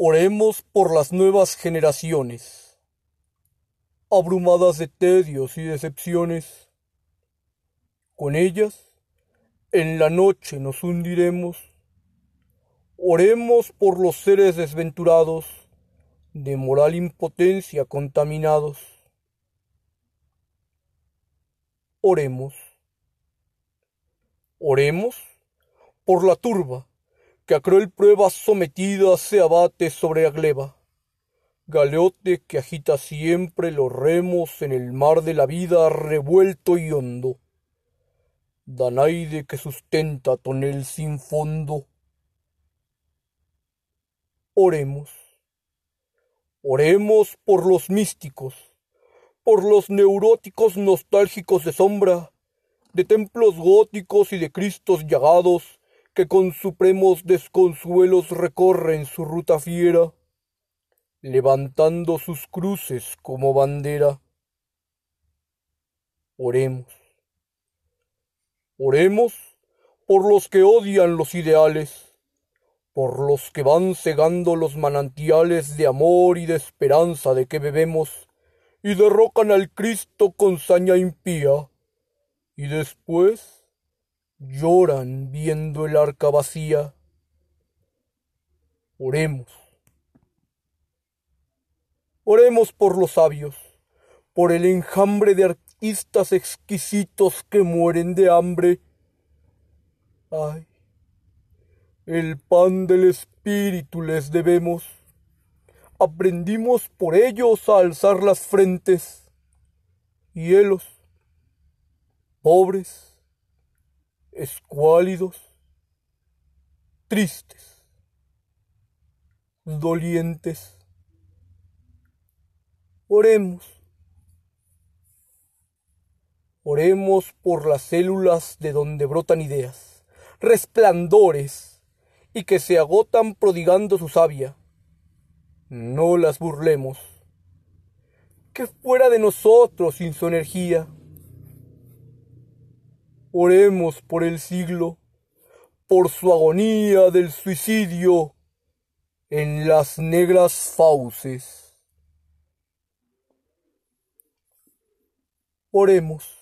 Oremos por las nuevas generaciones, abrumadas de tedios y decepciones. Con ellas, en la noche nos hundiremos. Oremos por los seres desventurados, de moral impotencia contaminados. Oremos. Oremos por la turba que a cruel prueba sometida se abate sobre la gleba. Galeote que agita siempre los remos en el mar de la vida revuelto y hondo. Danaide que sustenta tonel sin fondo. Oremos. Oremos por los místicos, por los neuróticos nostálgicos de sombra, de templos góticos y de cristos llagados, que con supremos desconsuelos recorren su ruta fiera, levantando sus cruces como bandera. Oremos. Oremos por los que odian los ideales, por los que van cegando los manantiales de amor y de esperanza de que bebemos, y derrocan al Cristo con saña impía, y después lloran viendo el arca vacía. Oremos. Oremos por los sabios, por el enjambre de artistas exquisitos que mueren de hambre. Ay, el pan del espíritu les debemos. Aprendimos por ellos a alzar las frentes. Y ellos, pobres, escuálidos, tristes, dolientes. Oremos. Oremos por las células de donde brotan ideas, resplandores, y que se agotan prodigando su savia. No las burlemos. Que fuera de nosotros sin su energía Oremos por el siglo, por su agonía del suicidio en las negras fauces. Oremos.